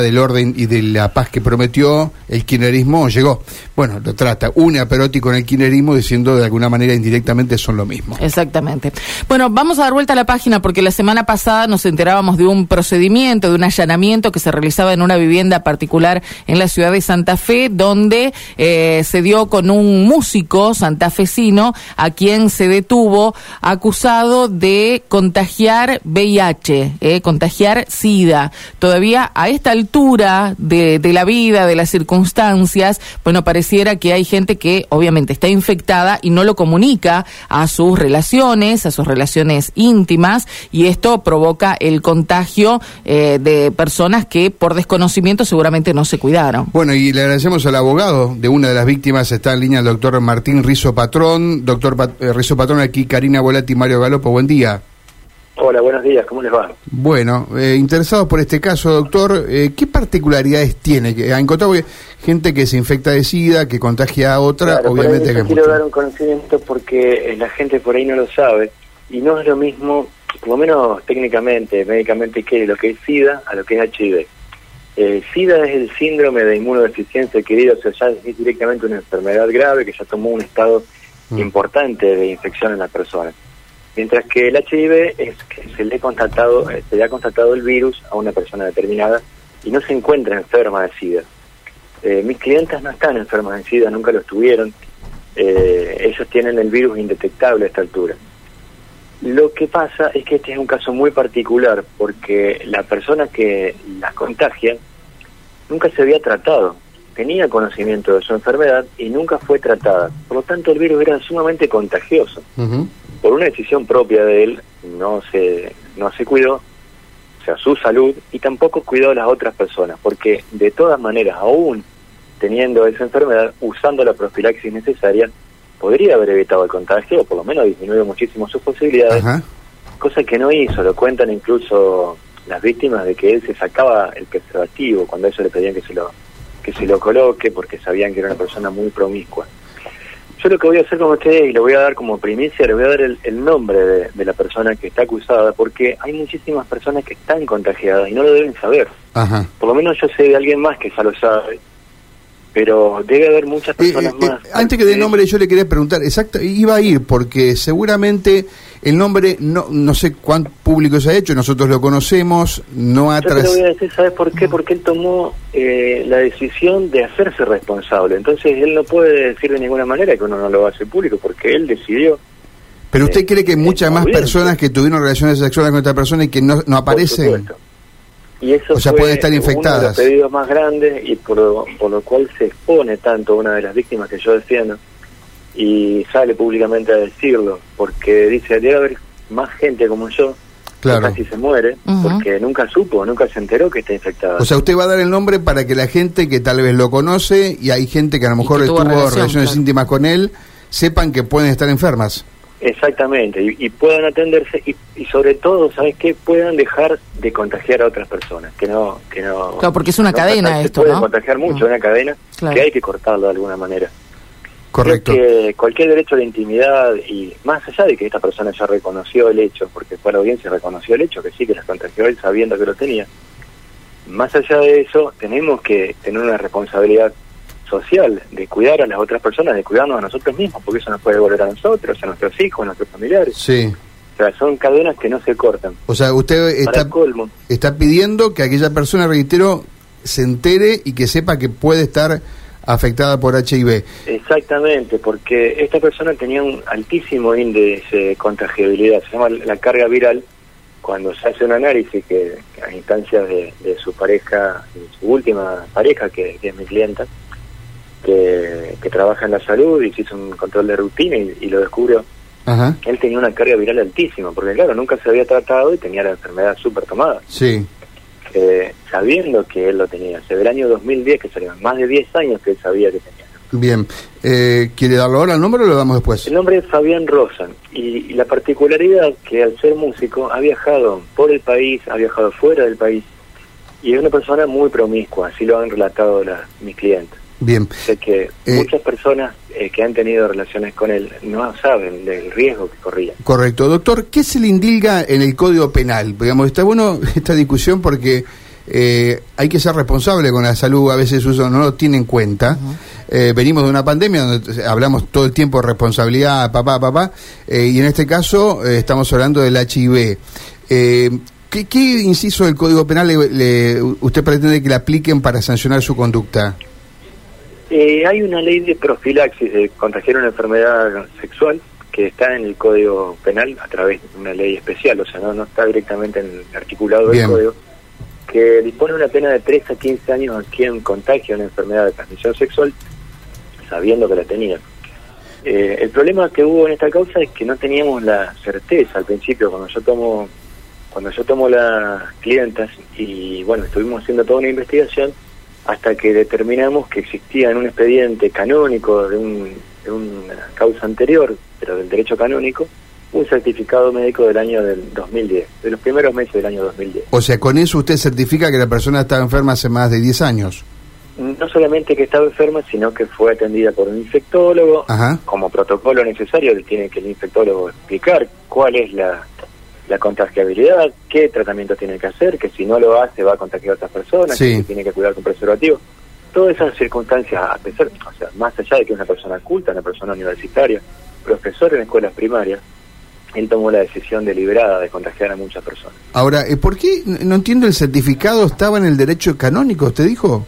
del orden y de la paz que prometió, el kirchnerismo llegó. Bueno, lo trata une a Perotti con el kirchnerismo diciendo de alguna manera indirectamente son lo mismo. Exactamente. Bueno, vamos a dar vuelta a la página porque la semana pasada nos enterábamos de un procedimiento, de un allanamiento que se realizaba en una vivienda particular en la ciudad de Santa Fe, donde eh, se dio con un músico santafesino a quien se detuvo acusado de contagiar VIH, eh, contagiar SIDA. Todavía a esta altura de, de la vida, de las circunstancias, bueno, pareciera que hay gente que obviamente está infectada y no lo comunica a sus relaciones, a sus relaciones íntimas, y esto provoca el contagio eh, de personas que por desconocimiento seguramente no se cuidaron. Bueno, y le agradecemos al abogado de una de las víctimas, está en línea el doctor Martín Rizo Patrón. Doctor Pat eh, Rizo Patrón, aquí Karina Volati y Mario Galopo, buen día. Hola, buenos días, ¿cómo les va? Bueno, eh, interesados por este caso, doctor, eh, ¿qué particularidades tiene? que ¿Ha encontrado gente que se infecta de SIDA, que contagia a otra? Claro, obviamente que quiero dar un conocimiento porque eh, la gente por ahí no lo sabe y no es lo mismo, por lo menos técnicamente, médicamente, que lo que es SIDA a lo que es HIV. Eh, SIDA es el síndrome de inmunodeficiencia adquirida, o sea, ya es directamente una enfermedad grave que ya tomó un estado Mm. importante de infección en la persona. Mientras que el HIV es que se le, ha constatado, eh, se le ha constatado el virus a una persona determinada y no se encuentra enferma de SIDA. Eh, mis clientes no están enfermas de SIDA, nunca lo estuvieron. Eh, ellos tienen el virus indetectable a esta altura. Lo que pasa es que este es un caso muy particular porque la persona que las contagia nunca se había tratado, tenía conocimiento de su enfermedad y nunca fue tratada. Por lo tanto, el virus era sumamente contagioso. Por una decisión propia de él, no se, no se cuidó, o sea, su salud, y tampoco cuidó a las otras personas, porque de todas maneras, aún teniendo esa enfermedad, usando la profilaxis necesaria, podría haber evitado el contagio, o por lo menos disminuido muchísimo sus posibilidades, cosa que no hizo, lo cuentan incluso las víctimas de que él se sacaba el preservativo cuando ellos le pedían que se lo que se lo coloque porque sabían que era una persona muy promiscua. Yo lo que voy a hacer con ustedes y le voy a dar como primicia, le voy a dar el, el nombre de, de la persona que está acusada porque hay muchísimas personas que están contagiadas y no lo deben saber. Ajá. Por lo menos yo sé de alguien más que ya lo sabe, pero debe haber muchas Eh, personas eh, más. antes que de nombre yo le quería preguntar, exacto, iba a ir porque seguramente el nombre no no sé cuán público se ha hecho, nosotros lo conocemos, no ha Yo te lo tras- voy a decir, ¿sabes por qué? Porque él tomó eh, la decisión de hacerse responsable. Entonces él no puede decir de ninguna manera que uno no lo hace público, porque él decidió. Pero usted eh, cree que eh, muchas más personas que tuvieron relaciones sexuales con esta persona y que no, no aparecen. Y eso O sea, fue pueden estar uno de infectadas. los pedidos más grandes y por lo, por lo cual se expone tanto una de las víctimas que yo defiendo y sale públicamente a decirlo, porque dice, debe haber más gente como yo Claro. que casi se muere, porque nunca supo, nunca se enteró que está infectada. O sea, usted va a dar el nombre para que la gente que tal vez lo conoce y hay gente que a lo mejor que tuvo tuvo relación, relaciones claro. íntimas con él, sepan que pueden estar enfermas. Exactamente, y, y puedan atenderse y, y sobre todo, ¿sabes qué? Puedan dejar de contagiar a otras personas, que no... Que no Claro, porque es una no cadena pasa- se esto, puede ¿no? contagiar mucho, Mm. una cadena Claro. que hay que cortarlo de alguna manera. Correcto. Creo que cualquier derecho de intimidad y más allá de que esta persona ya reconoció el hecho, porque fue a la audiencia y reconoció el hecho, que sí que las contagió él sabiendo que lo tenía, más allá de eso tenemos que tener una responsabilidad social de cuidar a las otras personas, de cuidarnos a nosotros mismos, porque eso nos puede volver a nosotros, a nuestros hijos, a nuestros familiares. Sí. O sea, son cadenas que no se cortan. O sea, usted está, colmo. está pidiendo que aquella persona, reitero, se entere y que sepa que puede estar afectada por HIV. Exactamente, porque esta persona tenía un altísimo índice de contagiabilidad, se llama la carga viral, cuando se hace un análisis que, que a instancias de, de su pareja, de su última pareja, que, que es mi clienta, que, que trabaja en la salud y se hizo un control de rutina y, y lo descubrió, Ajá. él tenía una carga viral altísima, porque claro, nunca se había tratado y tenía la enfermedad súper tomada. Sí. Eh, sabiendo que él lo tenía, desde el año 2010, que serían más de 10 años que él sabía que tenía. Bien. Eh, ¿Quiere darlo ahora el nombre o lo damos después? El nombre es Fabián Rosan y, y la particularidad que al ser músico ha viajado por el país, ha viajado fuera del país y es una persona muy promiscua, así lo han relatado las, mis clientes. Bien. Sé que Eh. muchas personas eh, que han tenido relaciones con él no saben del riesgo que corría. Correcto. Doctor, ¿qué se le indilga en el Código Penal? Digamos, está bueno esta discusión porque eh, hay que ser responsable con la salud, a veces uno no lo tiene en cuenta. Eh, venimos de una pandemia donde hablamos todo el tiempo de responsabilidad, papá, papá, eh, y en este caso estamos hablando del HIV. ¿qué, ¿qué, inciso del Código Penal le, usted pretende que le apliquen para sancionar su conducta? Hay una ley de profilaxis de contagiar una enfermedad sexual que está en el Código Penal a través de una ley especial, o sea, no, no está directamente en el articulado del Código que dispone una pena de 3 a 15 años a quien contagia una enfermedad de transmisión sexual sabiendo que la tenía. Eh, el problema que hubo en esta causa es que no teníamos la certeza al principio cuando yo tomo cuando yo tomo las clientas y bueno estuvimos haciendo toda una investigación hasta que determinamos que existía en un expediente canónico de, un, de una causa anterior pero del derecho canónico un certificado médico del año del 2010, de los primeros meses del año 2010. O sea, con eso usted certifica que la persona estaba enferma hace más de 10 años. No solamente que estaba enferma, sino que fue atendida por un infectólogo. Como protocolo necesario, tiene que el infectólogo explicar cuál es la, la contagiabilidad, qué tratamiento tiene que hacer, que si no lo hace va a contagiar a otras personas, que tiene que cuidar con preservativo. Todas esas circunstancias, a pesar, o sea, más allá de que es una persona culta, una persona universitaria, profesor en escuelas primarias, él tomó la decisión deliberada de contagiar a muchas personas. Ahora, eh, ¿por qué, no entiendo, el certificado estaba en el derecho canónico, usted dijo?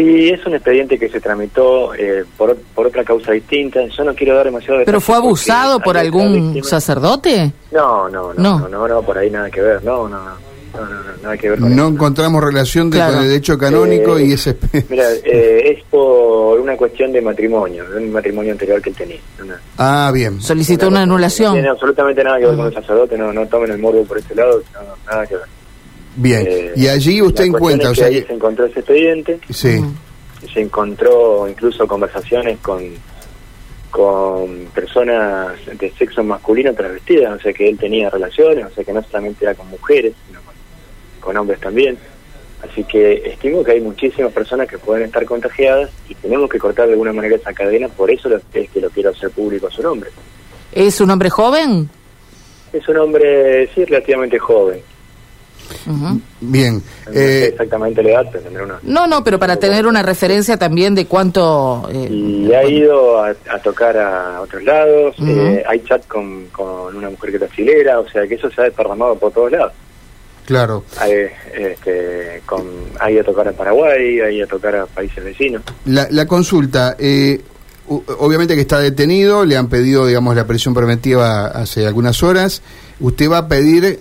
Sí, es un expediente que se tramitó eh, por, por otra causa distinta. Yo no quiero dar demasiado ¿Pero fue abusado por algún sacerdote? No, no, no, no, no, no, por ahí nada que ver, no, no, no. No, nada que ver no encontramos relación de, con el derecho canónico y ese... Mira, eh, es por una cuestión de matrimonio, de un matrimonio anterior que él tenía. ah, bien. Solicitó una, anulación. No tiene absolutamente nada que ver con el sacerdote, no, no tomen el morbo por ese lado, no, nada que ver. Bien, eh, y allí usted encuentra... o sea, ahí se encontró ese expediente, sí. se encontró incluso conversaciones con con personas de sexo masculino travestidas, o sea que él tenía relaciones, o sea que no solamente era con mujeres, sino con hombres también. Así que estimo que hay muchísimas personas que pueden estar contagiadas y tenemos que cortar de alguna manera esa cadena, por eso es que lo quiero hacer público su nombre. ¿Es un hombre joven? Es un hombre, sí, relativamente joven. Bien. Eh, exactamente la edad, pero una... No, no, pero para tener una referencia también de cuánto... Eh, y ha ido a, tocar a otros lados, eh, hay chat con, con una mujer que es brasilera, o sea que eso se ha desparramado por todos lados. Claro. Hay, este, con, hay a tocar a Paraguay, hay a tocar a países vecinos. La, la consulta, eh, obviamente que está detenido, le han pedido, digamos, la prisión preventiva hace algunas horas. ¿Usted va a pedir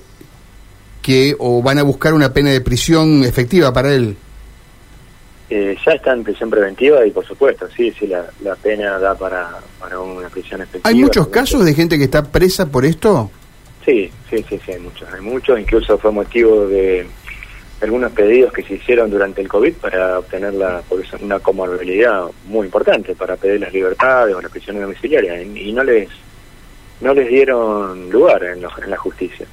que, o van a buscar una pena de prisión efectiva para él? Eh, ya está en prisión preventiva y por supuesto, sí, sí, la, la pena da para, para una prisión efectiva. ¿Hay muchos casos de gente que está presa por esto? Sí, sí, sí, sí, hay muchos, hay muchos, incluso fue motivo de algunos pedidos que se hicieron durante el COVID para obtener la, porque es una comorbilidad muy importante para pedir las libertades o las prisiones domiciliarias y, no les no les dieron lugar en, en la justicia.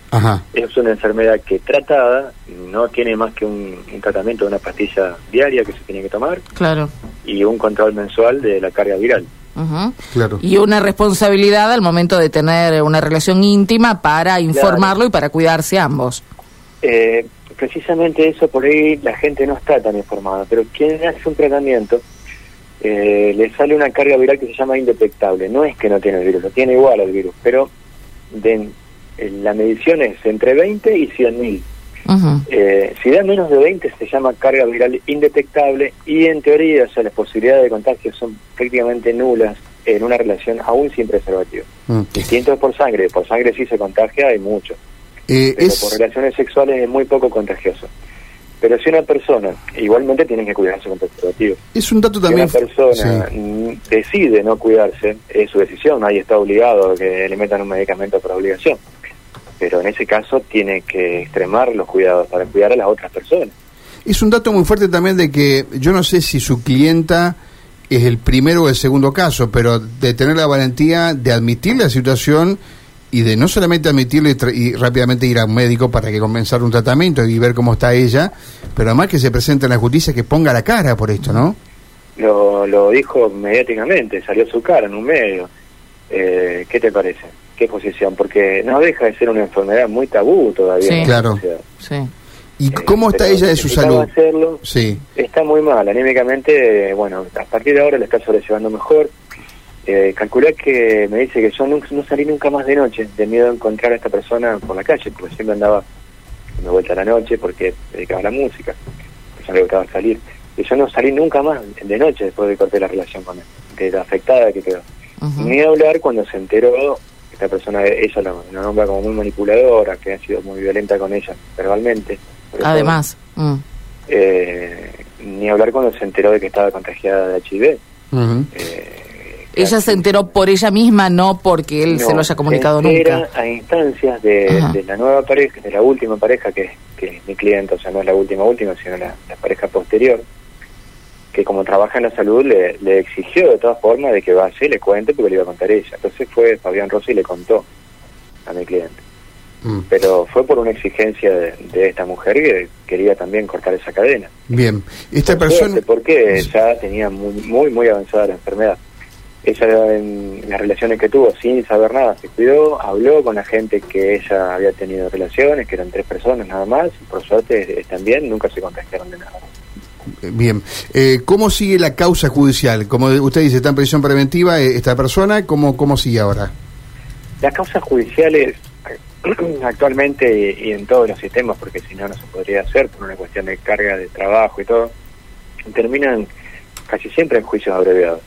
Es una enfermedad que tratada no tiene más que un, tratamiento de una pastilla diaria que se tiene que tomar claro. y un control mensual de la carga viral. Claro. Y una responsabilidad al momento de tener una relación íntima para informarlo y para cuidarse ambos. Eh, precisamente eso por ahí la gente no está tan informada, pero quien hace un tratamiento eh, le sale una carga viral que se llama indetectable. No es que no tiene el virus, lo tiene igual al virus, pero de, eh, la medición es entre 20 y 100 mil. si da menos de 20 se llama carga viral indetectable y en teoría o sea, las posibilidades de contagio son prácticamente nulas en una relación aún sin preservativo. Distinto por sangre, por sangre sí se contagia, hay mucho. Eh, pero por relaciones sexuales es muy poco contagioso. Pero si una persona, igualmente tiene que cuidarse con preservativo. Es un dato también. Si una persona decide no cuidarse, es su decisión, nadie está obligado a que le metan un medicamento por obligación. Pero en ese caso tiene que extremar los cuidados para cuidar a las otras personas. Es un dato muy fuerte también de que yo no sé si su clienta es el primero o el segundo caso, pero de tener la valentía de admitir la situación y de no solamente admitirlo y, rápidamente ir a un médico para que comenzar un tratamiento y ver cómo está ella, pero además que se presente en la justicia que ponga la cara por esto, ¿no? Lo, lo dijo mediáticamente, salió su cara en un medio. Eh, ¿Qué te parece? ¿Qué posición? Porque no deja de ser una enfermedad muy tabú todavía. Sí, claro. Sí. ¿Y cómo está ella de su salud? Hacerlo, sí. Está muy mal, anímicamente, bueno, a partir de ahora le está sobrellevando mejor. Eh, calculé que me dice que yo no, salí nunca más de noche, de miedo a encontrar a esta persona por la calle, porque siempre andaba de vuelta a la noche porque dedicaba a la música, pues le gustaba salir. Y yo no salí nunca más de noche después de cortar la relación con él, de la afectada que quedó. Ni hablar cuando se enteró, esta persona, ella lo, nombra como muy manipuladora, que ha sido muy violenta con ella verbalmente. Además. Mm. Eh, ni hablar cuando se enteró de que estaba contagiada de HIV. Eh, ella se enteró por ella misma, no porque él se lo haya comunicado se nunca. a instancias de, la nueva pareja, de la última pareja que, que es mi cliente, o sea, no es la última última, sino la pareja posterior que como trabaja en la salud le, le, exigió de todas formas de que vaya y le cuente porque le iba a contar ella. Entonces fue Fabián Rossi y le contó a mi cliente. Mm. Pero fue por una exigencia de, esta mujer que quería también cortar esa cadena. Bien, esta persona... Porque ya tenía muy, muy, muy avanzada la enfermedad. Ella en las relaciones que tuvo sin saber nada se cuidó, habló con la gente que ella había tenido relaciones, que eran tres personas nada más, y por suerte están bien, nunca se contagiaron de nada. Bien. Eh, ¿Cómo sigue la causa judicial? Como usted dice, está en prisión preventiva eh, esta persona, ¿cómo, ¿cómo sigue ahora? Las causas judiciales actualmente y, en todos los sistemas, porque si no, no se podría hacer por una cuestión de carga de trabajo y todo, terminan casi siempre en juicios abreviados.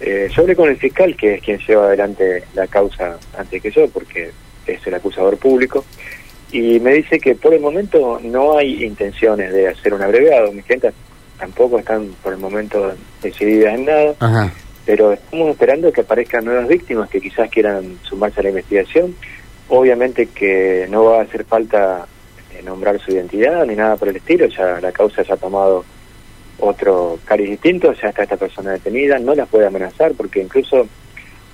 Eh, yo hablé con el fiscal, que es quien lleva adelante la causa antes que yo, porque es el acusador público, y me dice que por el momento no hay intenciones de hacer un abreviado. Mis clientes tampoco están por el momento decididas en nada, pero estamos esperando que aparezcan nuevas víctimas que quizás quieran sumarse a la investigación. Obviamente que no va a hacer falta eh, nombrar su identidad ni nada por el estilo, ya la causa ya ha tomado otro cariz distinto, ya está esta persona detenida, no la puede amenazar porque incluso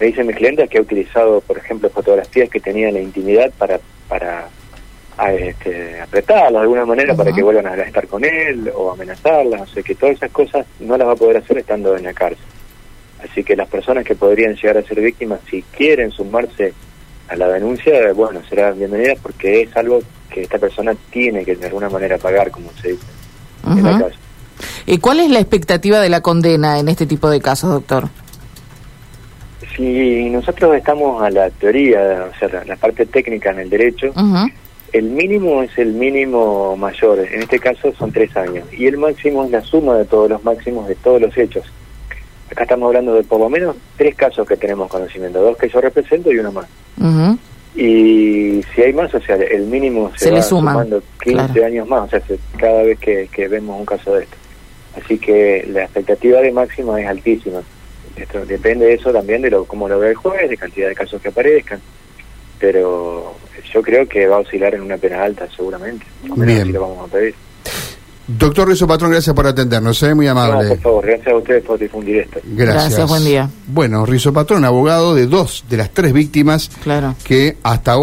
me dicen mis clientes que ha utilizado, por ejemplo, fotografías que tenía en la intimidad para, para a este, apretarla de alguna manera para que vuelvan a estar con él o amenazarla, o sea que todas esas cosas no las va a poder hacer estando en la cárcel. Así que las personas que podrían llegar a ser víctimas, si quieren sumarse a la denuncia, bueno, serán bienvenidas porque es algo que esta persona tiene que de alguna manera pagar, como se dice en la cárcel. ¿Y cuál es la expectativa de la condena en este tipo de casos, doctor? Si nosotros estamos a la teoría, o sea, la, parte técnica en el derecho, el mínimo es el mínimo mayor, en este caso son tres años, y el máximo es la suma de todos los máximos de todos los hechos. Acá estamos hablando de por lo menos tres casos que tenemos conocimiento, dos que yo represento y uno más. Y si hay más, o sea, el mínimo se, va sumando 15 años más, o sea, cada vez que, vemos un caso de esto. Así que la expectativa de máximo es altísima. Esto depende de eso también de lo cómo lo ve el juez, de cantidad de casos que aparezcan. Pero yo creo que va a oscilar en una pena alta, seguramente. Bien. lo vamos a pedir. Doctor Rizo Patrón, gracias por atendernos, ¿eh? muy amable. por favor, gracias a ustedes por difundir esto. Gracias. gracias. buen día. Bueno, Rizo Patrón, abogado de dos de las tres víctimas claro. que hasta ahora...